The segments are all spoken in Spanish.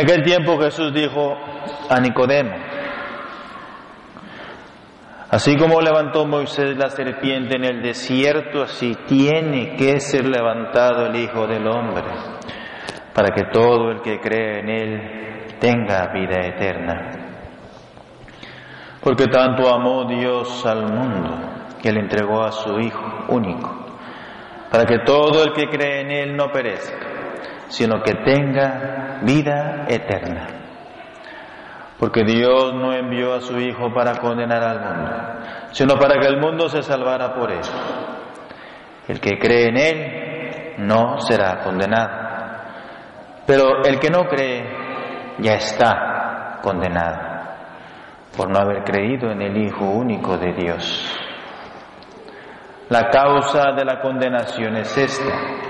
Aquel tiempo Jesús dijo a Nicodemo, así como levantó Moisés la serpiente en el desierto, así tiene que ser levantado el Hijo del Hombre, para que todo el que cree en Él tenga vida eterna. Porque tanto amó Dios al mundo, que le entregó a su Hijo único, para que todo el que cree en Él no perezca sino que tenga vida eterna. Porque Dios no envió a su Hijo para condenar al mundo, sino para que el mundo se salvara por él. El que cree en Él no será condenado. Pero el que no cree ya está condenado por no haber creído en el Hijo único de Dios. La causa de la condenación es esta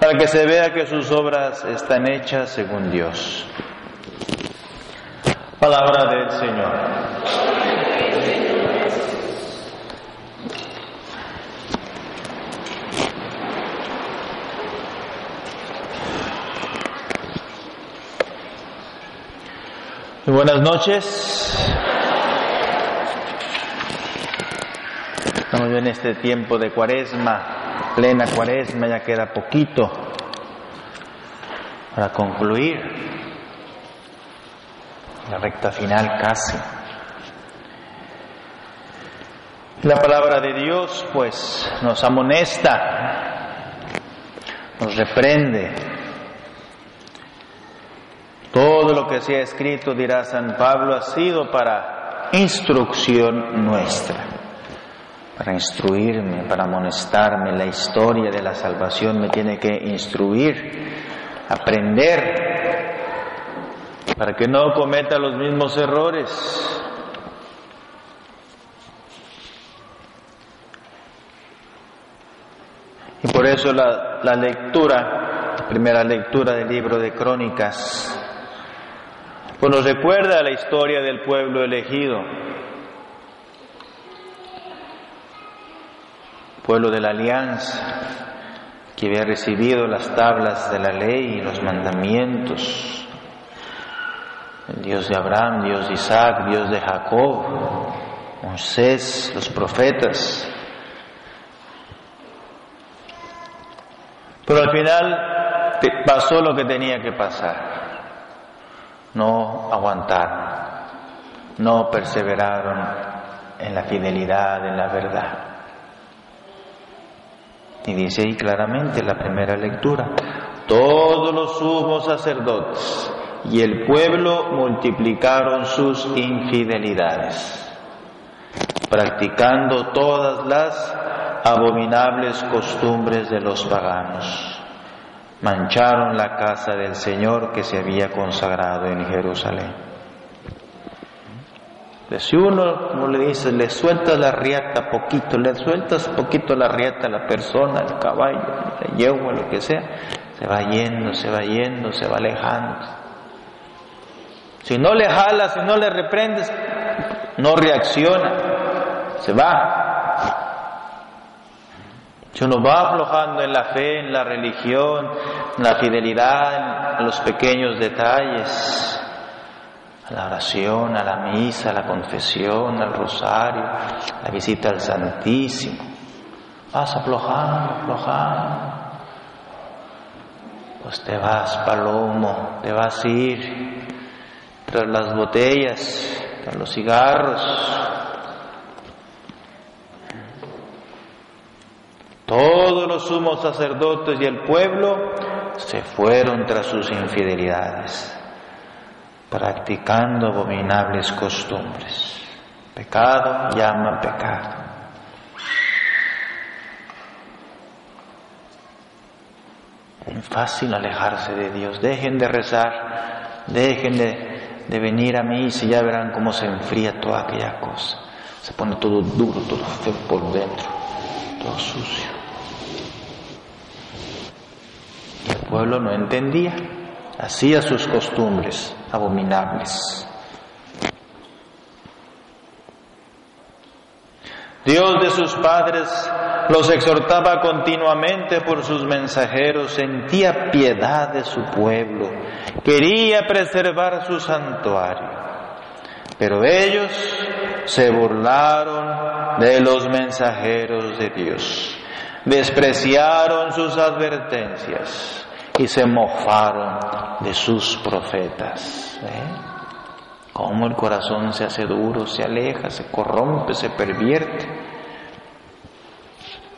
para que se vea que sus obras están hechas según Dios. Palabra del Señor. Buenas noches. Estamos en este tiempo de cuaresma plena cuaresma, ya queda poquito para concluir la recta final casi. La palabra de Dios pues nos amonesta, nos reprende. Todo lo que se ha escrito, dirá San Pablo, ha sido para instrucción nuestra para instruirme, para amonestarme. La historia de la salvación me tiene que instruir, aprender, para que no cometa los mismos errores. Y por eso la, la lectura, la primera lectura del libro de Crónicas, pues nos recuerda la historia del pueblo elegido, pueblo de la alianza, que había recibido las tablas de la ley y los mandamientos, el Dios de Abraham, Dios de Isaac, Dios de Jacob, Moisés, los profetas. Pero al final pasó lo que tenía que pasar. No aguantaron, no perseveraron en la fidelidad, en la verdad. Y dice ahí claramente la primera lectura, todos los sumos sacerdotes y el pueblo multiplicaron sus infidelidades, practicando todas las abominables costumbres de los paganos. Mancharon la casa del Señor que se había consagrado en Jerusalén. Si uno, como le dice, le sueltas la riata poquito, le sueltas poquito la riata a la persona, al caballo, la yegua, lo que sea, se va yendo, se va yendo, se va alejando. Si no le jalas, si no le reprendes, no reacciona, se va. Si uno va aflojando en la fe, en la religión, en la fidelidad, en los pequeños detalles, a la oración, a la misa, a la confesión, al rosario, la visita al Santísimo. Vas aflojando, aflojando. Pues te vas, palomo, te vas a ir tras las botellas a los cigarros. Todos los sumos sacerdotes y el pueblo se fueron tras sus infidelidades, practicando abominables costumbres. Pecado llama pecado. Es fácil alejarse de Dios. Dejen de rezar, dejen de, venir a mí y ya verán cómo se enfría toda aquella cosa. Se pone todo duro, todo feo por dentro, todo sucio. Y el pueblo no entendía, hacía sus costumbres abominables. Dios de sus padres los exhortaba continuamente por sus mensajeros, sentía piedad de su pueblo, quería preservar su santuario. Pero ellos se burlaron de los mensajeros de Dios, despreciaron sus advertencias y se mofaron de sus profetas. ¿Eh? Cómo el corazón se hace duro, se aleja, se corrompe, se pervierte.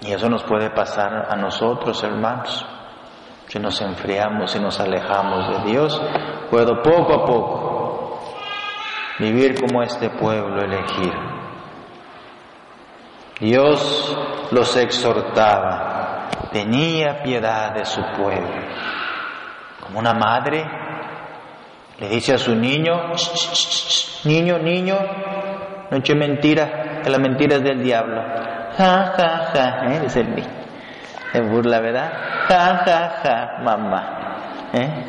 Y eso nos puede pasar a nosotros, hermanos. Si nos enfriamos, si nos alejamos de Dios, puedo poco a poco vivir como este pueblo elegido. Dios los exhortaba, tenía piedad de su pueblo. Como una madre le dice a su niño, niño, niño, no eche mentira, que la mentira es del diablo. Ja, ja, ja, ¿eh? dice el niño. Se burla, ¿verdad? Ja, ja, ja, mamá. ¿eh?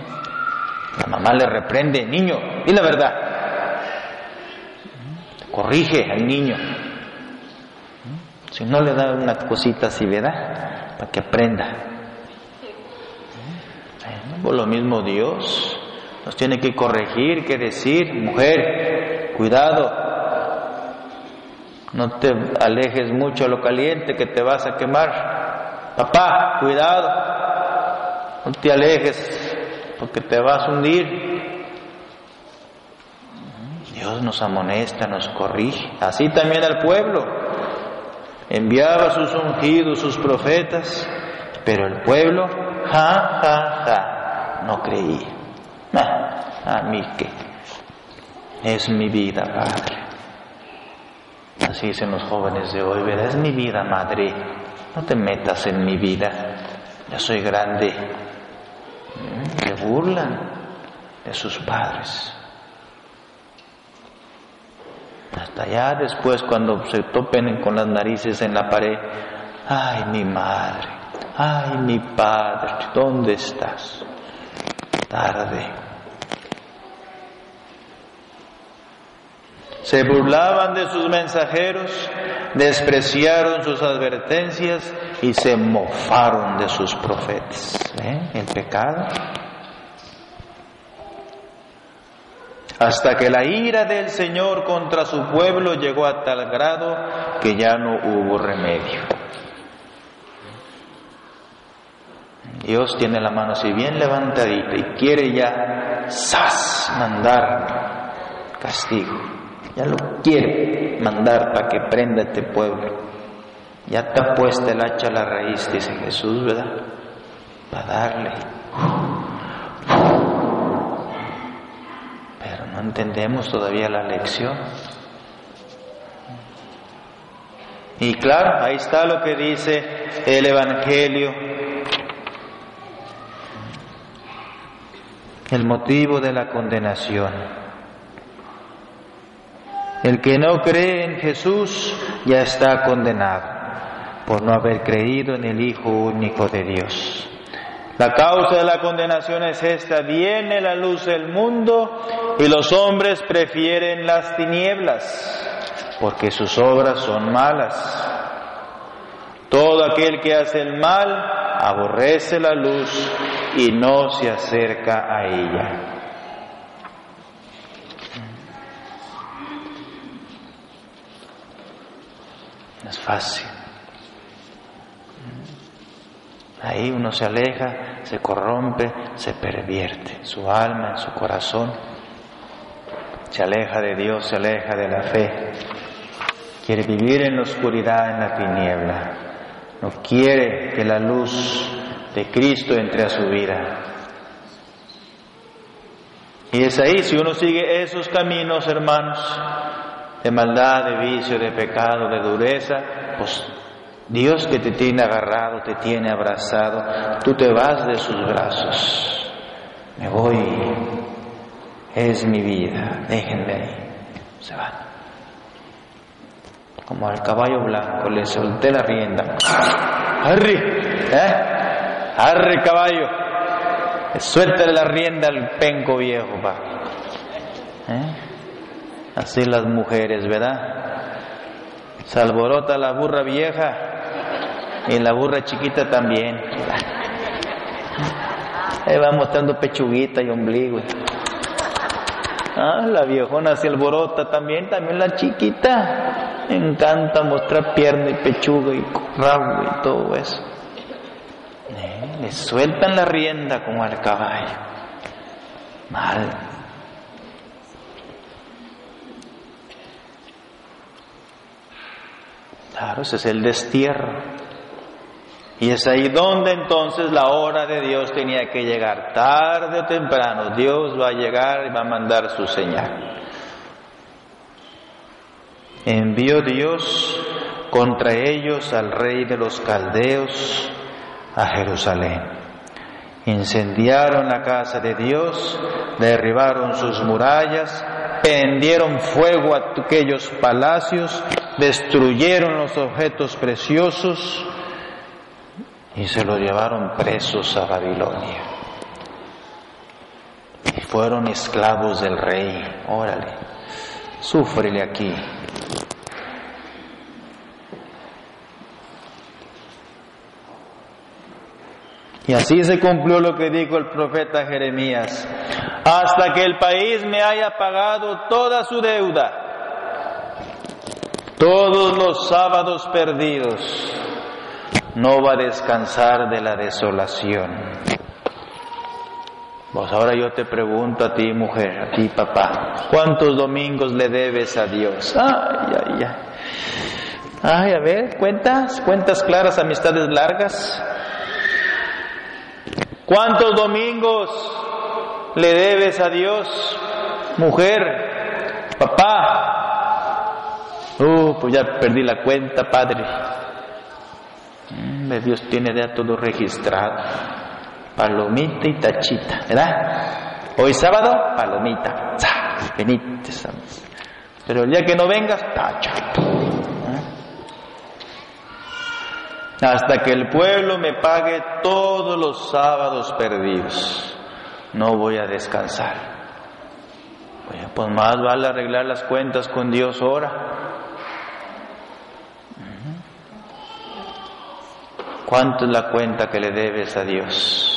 La mamá le reprende, niño, y la verdad. Corrige al niño. Si no le da una cosita así, ¿verdad? Para que aprenda. Por lo mismo Dios nos tiene que corregir, que decir, mujer, cuidado, no te alejes mucho a lo caliente que te vas a quemar. Papá, cuidado. No te alejes porque te vas a hundir. Dios nos amonesta, nos corrige. Así también al pueblo. Enviaba sus ungidos, sus profetas, pero el pueblo, ja, ja, ja, no creía. a mí que es mi vida, Padre. Así dicen los jóvenes de hoy, ¿verdad? Es mi vida, madre. No te metas en mi vida. Ya soy grande. Se mm, burlan de sus padres. Hasta ya después, cuando se topen con las narices en la pared, ay, mi madre, ay, mi padre, ¿dónde estás? Tarde. Se burlaban de sus mensajeros, despreciaron sus advertencias y se mofaron de sus profetas. ¿Eh? El pecado. Hasta que la ira del Señor contra su pueblo llegó a tal grado que ya no hubo remedio. Dios tiene la mano así bien levantadita y quiere ya, ¡zas!, mandar castigo. Ya lo quiere mandar para que prenda este pueblo. Ya está puesta el hacha a la raíz, dice Jesús, ¿verdad? Para darle. Pero no entendemos todavía la lección. Y claro, ahí está lo que dice el Evangelio. El motivo de la condenación. El que no cree en Jesús ya está condenado por no haber creído en el Hijo único de Dios. La causa de la condenación es esta, viene la luz del mundo y los hombres prefieren las tinieblas porque sus obras son malas. Todo aquel que hace el mal aborrece la luz y no se acerca a ella. es fácil. Ahí uno se aleja, se corrompe, se pervierte su alma, su corazón. Se aleja de Dios, se aleja de la fe, quiere vivir en la oscuridad, en la tiniebla, no quiere que la luz de Cristo entre a su vida. Y es ahí, si uno sigue esos caminos, hermanos, de maldad, de vicio, de pecado, de dureza, pues Dios que te tiene agarrado, te tiene abrazado, tú te vas de sus brazos. Me voy, es mi vida, déjenme ahí. Se van. Como al caballo blanco, le solté la rienda. ¡Arri! ¿Eh? ¡Arri, caballo! Suéltale la rienda al penco viejo, pa. ¿Eh? Así las mujeres, ¿verdad? Se alborota la burra vieja y la burra chiquita también. Ahí va mostrando pechuguita y ombligo. Ah, la viejona se alborota también, también la chiquita. encanta mostrar pierna y pechuga y rabo y todo eso. Eh, le sueltan la rienda como al caballo. Mal. Claro, ese es el destierro. Y es ahí donde entonces la hora de Dios tenía que llegar. Tarde o temprano Dios va a llegar y va a mandar su señal. Envió Dios contra ellos al rey de los caldeos a Jerusalén. Incendiaron la casa de Dios, derribaron sus murallas, prendieron fuego a aquellos palacios, destruyeron los objetos preciosos, y se lo llevaron presos a Babilonia. Y fueron esclavos del rey. Órale, súfrele aquí. Y así se cumplió lo que dijo el profeta Jeremías, hasta que el país me haya pagado toda su deuda, todos los sábados perdidos, no va a descansar de la desolación. Pues ahora yo te pregunto a ti, mujer, a ti, papá, ¿cuántos domingos le debes a Dios? Ay, ay, ay. Ay, a ver, cuentas, cuentas claras, amistades largas. ¿Cuántos domingos le debes a Dios, mujer, papá? Uh, pues ya perdí la cuenta, padre. Dios tiene ya todo registrado. Palomita y tachita, ¿verdad? Hoy sábado, palomita. Pero el día que no vengas, tacha. ¿Eh? Hasta que el pueblo me pague todos los sábados perdidos, no voy a descansar. pues más vale arreglar las cuentas con Dios ahora ¿Cuánto es la cuenta que le debes a Dios?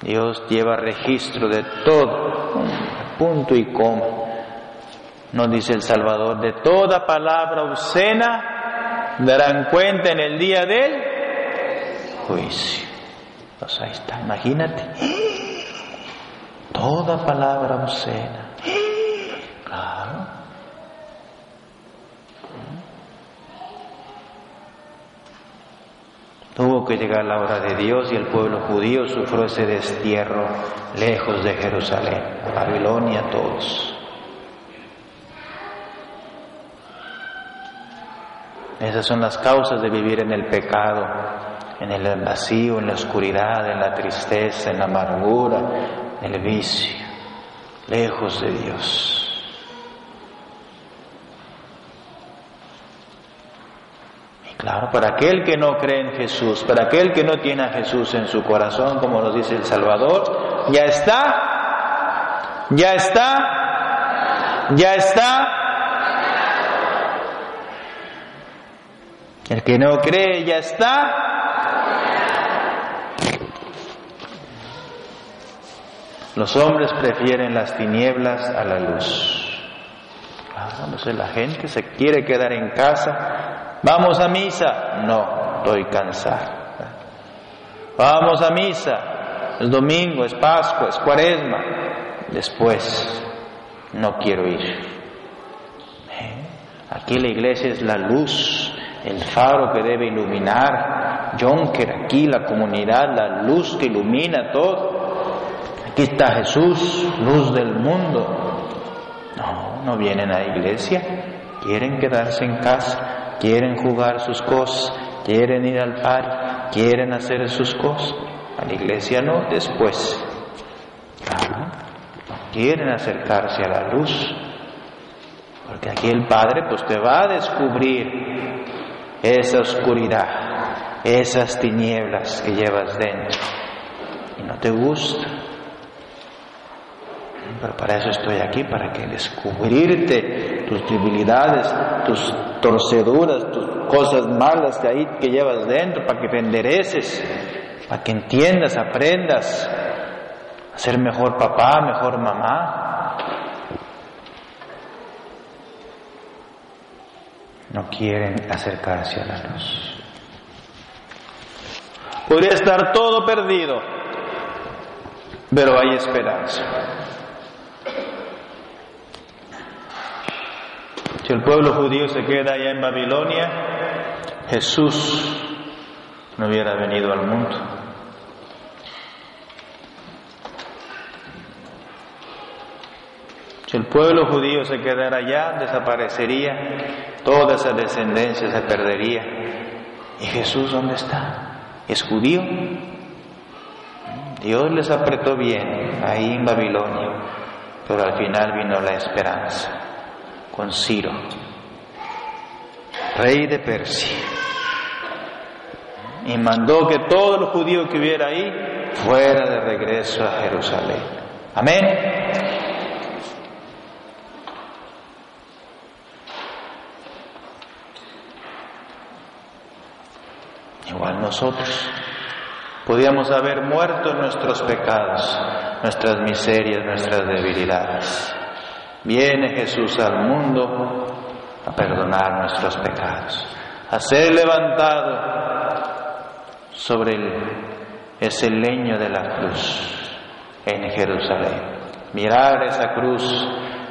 Dios lleva registro de todo, punto y coma. Nos dice el Salvador, de toda palabra obscena darán cuenta en el día del juicio. Pues ahí está, imagínate. Toda palabra obscena. Tuvo que llegar la hora de Dios y el pueblo judío sufrió ese destierro lejos de Jerusalén, Babilonia todos. Esas son las causas de vivir en el pecado, en el vacío, en la oscuridad, en la tristeza, en la amargura, en el vicio, lejos de Dios. Claro, para aquel que no cree en Jesús, para aquel que no tiene a Jesús en su corazón, como nos dice el Salvador, ya está, ya está, ya está. El que no cree ya está. Los hombres prefieren las tinieblas a la luz. Claro, no sé, la gente se quiere quedar en casa Vamos a misa. No, estoy cansado. Vamos a misa. Es domingo, es Pascua, es Cuaresma. Después, no quiero ir. ¿Eh? Aquí la iglesia es la luz, el faro que debe iluminar. Jonker, aquí la comunidad, la luz que ilumina todo. Aquí está Jesús, luz del mundo. No, no vienen a la iglesia, quieren quedarse en casa, quieren jugar sus cosas, quieren ir al par, quieren hacer sus cosas. A la iglesia no, después. no quieren acercarse a la luz. Porque aquí el Padre pues te va a descubrir esa oscuridad, esas tinieblas que llevas dentro y no te gusta. Pero para eso estoy aquí, para que descubrirte tus debilidades, tus torceduras, tus cosas malas que ahí que llevas dentro, para que te endereces, para que entiendas, aprendas a ser mejor papá, mejor mamá. No quieren acercarse a la luz. Podría estar todo perdido, pero hay esperanza. Si el pueblo judío se queda allá en Babilonia, Jesús no hubiera venido al mundo. Si el pueblo judío se quedara allá, desaparecería, toda esa descendencia se perdería. ¿Y Jesús dónde está? ¿Es judío? Dios les apretó bien ahí en Babilonia, pero al final vino la esperanza con Ciro, rey de Persia, y mandó que todo los judíos que hubiera ahí fuera de regreso a Jerusalén. Amén. Igual nosotros podíamos haber muerto nuestros pecados, nuestras miserias, nuestras debilidades. Viene Jesús al mundo a perdonar nuestros pecados, a ser levantado sobre ese leño de la cruz en Jerusalén. Mirar esa cruz,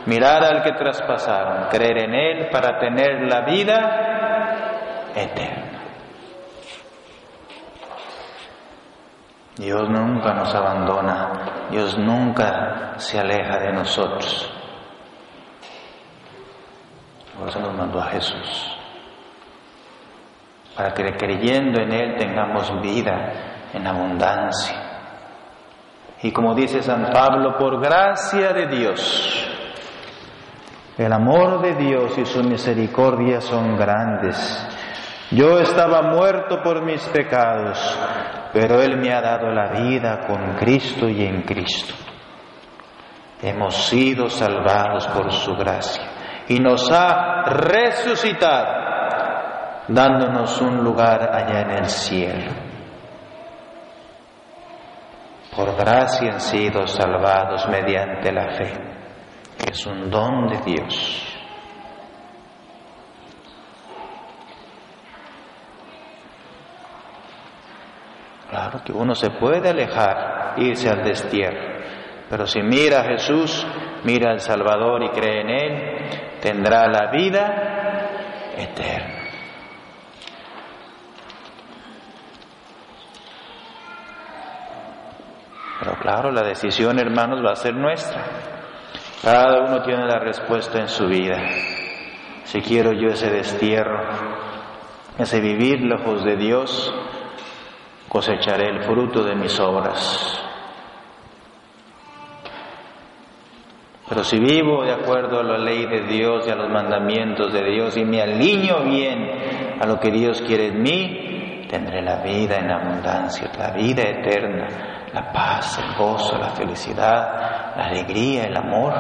mirar al que traspasaron, creer en Él para tener la vida eterna. Dios nunca nos abandona, Dios nunca se aleja de nosotros. Por eso nos mandó a Jesús. Para que creyendo en Él tengamos vida en abundancia. Y como dice San Pablo, por gracia de Dios, el amor de Dios y su misericordia son grandes. Yo estaba muerto por mis pecados, pero Él me ha dado la vida con Cristo y en Cristo. Hemos sido salvados por su gracia y nos ha resucitado, dándonos un lugar allá en el cielo. Por gracia han sido salvados mediante la fe, que es un don de Dios. Claro que uno se puede alejar, irse al destierro, pero si mira a Jesús, mira al Salvador y cree en Él, tendrá la vida eterna. Pero claro, la decisión, hermanos, va a ser nuestra. Cada uno tiene la respuesta en su vida. Si quiero yo ese destierro, ese vivir lejos de Dios, cosecharé el fruto de mis obras. Pero si vivo de acuerdo a la ley de Dios y a los mandamientos de Dios y me alineo bien a lo que Dios quiere en mí, tendré la vida en abundancia, la vida eterna, la paz, el gozo, la felicidad, la alegría, el amor.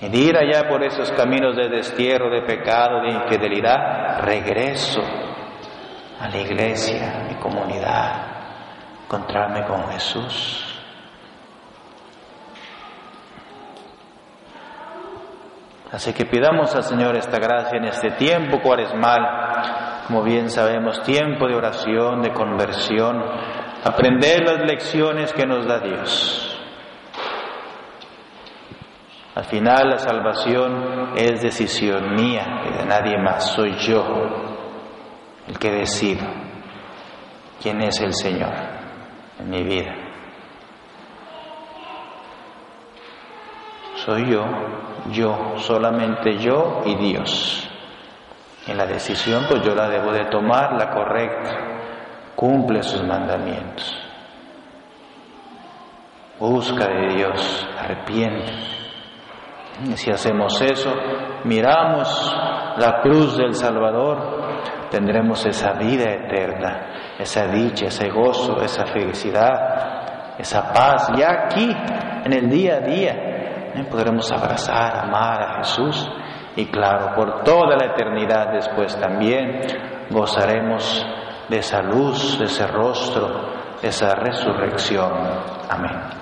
Y de ir allá por esos caminos de destierro, de pecado, de infidelidad, regreso a la iglesia, a mi comunidad, encontrarme con Jesús. Así que pidamos al Señor esta gracia en este tiempo cuaresmal, como bien sabemos, tiempo de oración, de conversión, aprender las lecciones que nos da Dios. Al final la salvación es decisión mía y de nadie más, soy yo el que decido quién es el Señor en mi vida. Soy yo, yo, solamente yo y Dios. En la decisión pues yo la debo de tomar, la correcta, cumple sus mandamientos. Busca de Dios, arrepiente. Y si hacemos eso, miramos la cruz del Salvador, tendremos esa vida eterna, esa dicha, ese gozo, esa felicidad, esa paz, ya aquí, en el día a día, ¿eh? podremos abrazar, amar a Jesús y claro, por toda la eternidad después también gozaremos de esa luz, de ese rostro, de esa resurrección. Amén.